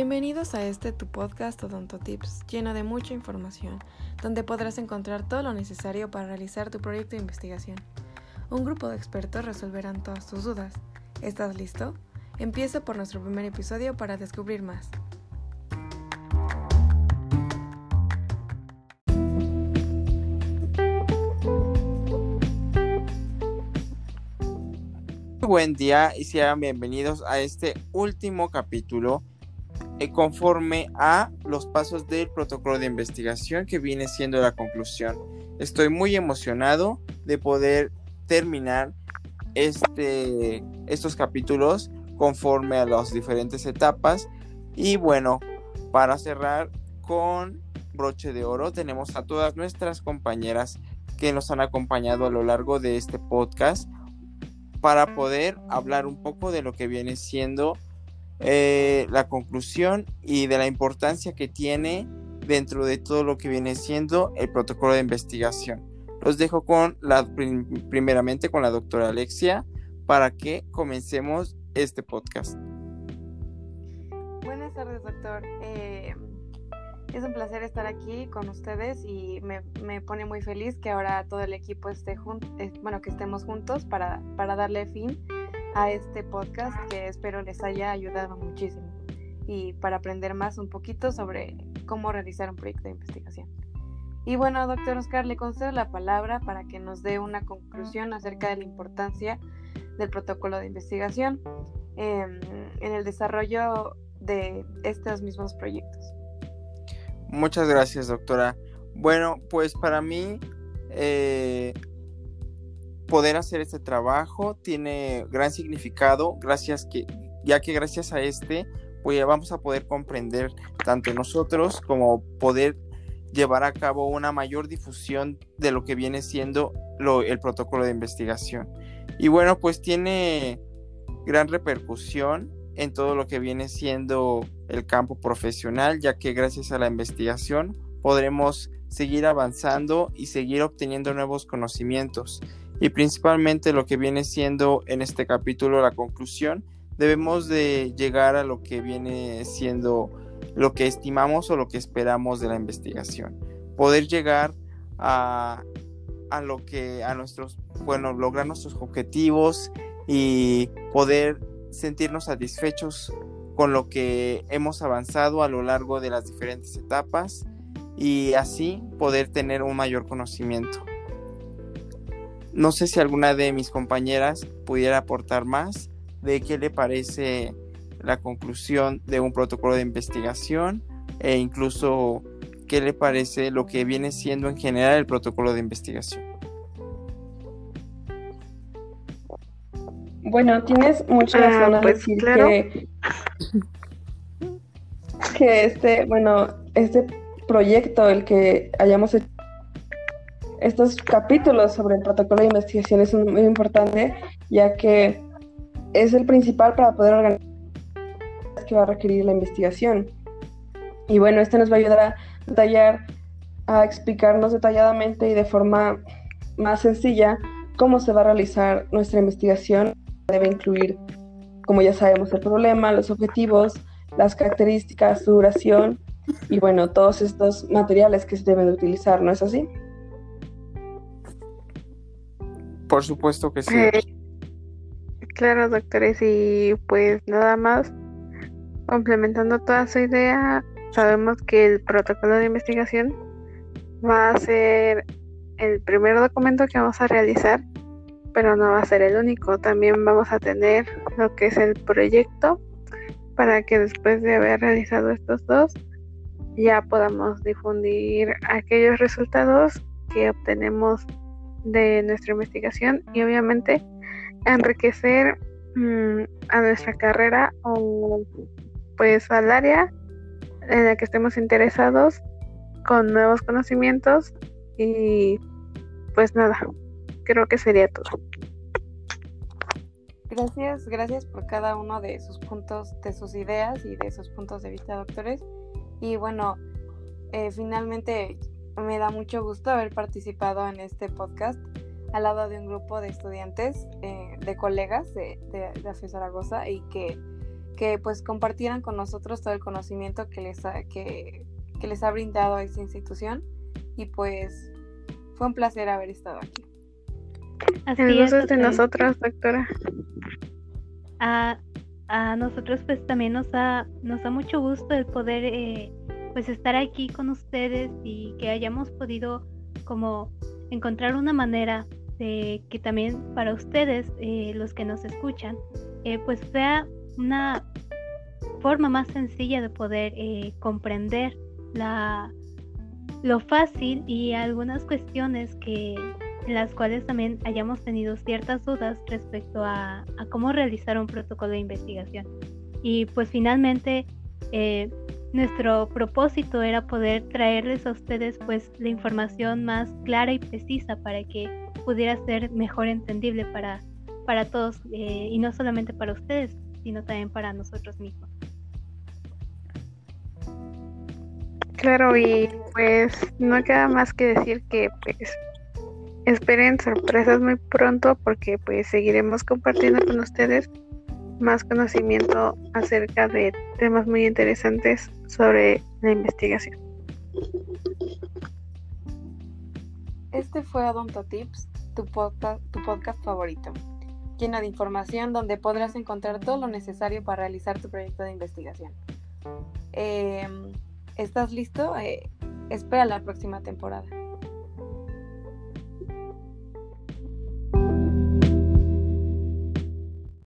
Bienvenidos a este tu podcast Odonto Tips, lleno de mucha información, donde podrás encontrar todo lo necesario para realizar tu proyecto de investigación. Un grupo de expertos resolverán todas tus dudas. ¿Estás listo? Empieza por nuestro primer episodio para descubrir más. buen día y sean bienvenidos a este último capítulo conforme a los pasos del protocolo de investigación que viene siendo la conclusión. Estoy muy emocionado de poder terminar este, estos capítulos conforme a las diferentes etapas y bueno, para cerrar con broche de oro tenemos a todas nuestras compañeras que nos han acompañado a lo largo de este podcast para poder hablar un poco de lo que viene siendo eh, la conclusión y de la importancia que tiene dentro de todo lo que viene siendo el protocolo de investigación. Los dejo con la primeramente con la doctora Alexia para que comencemos este podcast. Buenas tardes, doctor. Eh, es un placer estar aquí con ustedes y me, pone muy feliz que ahora todo el equipo esté junto, bueno, que estemos juntos para, para darle fin a este podcast que espero les haya ayudado muchísimo y para aprender más un poquito sobre cómo realizar un proyecto de investigación. Y bueno, doctor Oscar, le concedo la palabra para que nos dé una conclusión acerca de la importancia del protocolo de investigación em, en el desarrollo de estos mismos proyectos. Muchas gracias, doctora. Bueno, pues para mí eh, poder hacer este trabajo tiene gran significado, gracias que, ya que gracias a este, pues vamos a poder comprender tanto nosotros como poder llevar a cabo una mayor difusión de lo que viene siendo el protocolo de investigación. Y bueno, pues tiene gran repercusión en todo lo que viene siendo el campo profesional, ya que gracias a la investigación podremos seguir avanzando y seguir obteniendo nuevos conocimientos. Y principalmente lo que viene siendo en este capítulo la conclusión, debemos de llegar a lo que viene siendo lo que estimamos o lo que esperamos de la investigación. Poder llegar a, a lo que a nuestros, bueno, lograr nuestros objetivos y poder sentirnos satisfechos con lo que hemos avanzado a lo largo de las diferentes etapas y así poder tener un mayor conocimiento. No sé si alguna de mis compañeras pudiera aportar más de qué le parece la conclusión de un protocolo de investigación e incluso qué le parece lo que viene siendo en general el protocolo de investigación. Bueno, tienes mucha ah, razón a pues, decir que, que este, bueno, este proyecto, el que hayamos hecho estos capítulos sobre el protocolo de investigación es muy importante, ya que es el principal para poder organizar que va a requerir la investigación. Y bueno, este nos va a ayudar a detallar, a explicarnos detalladamente y de forma más sencilla cómo se va a realizar nuestra investigación debe incluir, como ya sabemos, el problema, los objetivos, las características, su duración y bueno, todos estos materiales que se deben de utilizar, ¿no es así? Por supuesto que sí. Claro, doctores, y pues nada más, complementando toda su idea, sabemos que el protocolo de investigación va a ser el primer documento que vamos a realizar pero no va a ser el único. También vamos a tener lo que es el proyecto para que después de haber realizado estos dos ya podamos difundir aquellos resultados que obtenemos de nuestra investigación y obviamente enriquecer mm, a nuestra carrera o pues al área en la que estemos interesados con nuevos conocimientos y pues nada, creo que sería todo. Gracias, gracias por cada uno de sus puntos, de sus ideas y de sus puntos de vista, doctores. Y bueno, eh, finalmente me da mucho gusto haber participado en este podcast al lado de un grupo de estudiantes, eh, de colegas de, de, de Zaragoza y que, que pues compartieran con nosotros todo el conocimiento que les ha, que, que les ha brindado esta institución y pues fue un placer haber estado aquí. Así el gusto es de nosotros, doctora. A, a, nosotros pues también nos da, nos da mucho gusto el poder eh, pues estar aquí con ustedes y que hayamos podido como encontrar una manera de que también para ustedes, eh, los que nos escuchan, eh, pues sea una forma más sencilla de poder eh, comprender la, lo fácil y algunas cuestiones que en las cuales también hayamos tenido ciertas dudas respecto a, cómo realizar un protocolo de investigación. Y pues finalmente eh, nuestro propósito era poder traerles a ustedes pues la información más clara y precisa para que pudiera ser mejor entendible para, para todos eh, y no solamente para ustedes, sino también para nosotros mismos. Claro, y pues no queda más que decir que pues esperen sorpresas muy pronto porque pues seguiremos compartiendo con ustedes más conocimiento acerca de temas muy interesantes sobre la investigación. Este fue Odonto Tips, tu podcast, tu podcast favorito, lleno de información donde podrás encontrar todo lo necesario para realizar tu proyecto de investigación. Em, ¿Estás listo? Eh, espera la próxima temporada.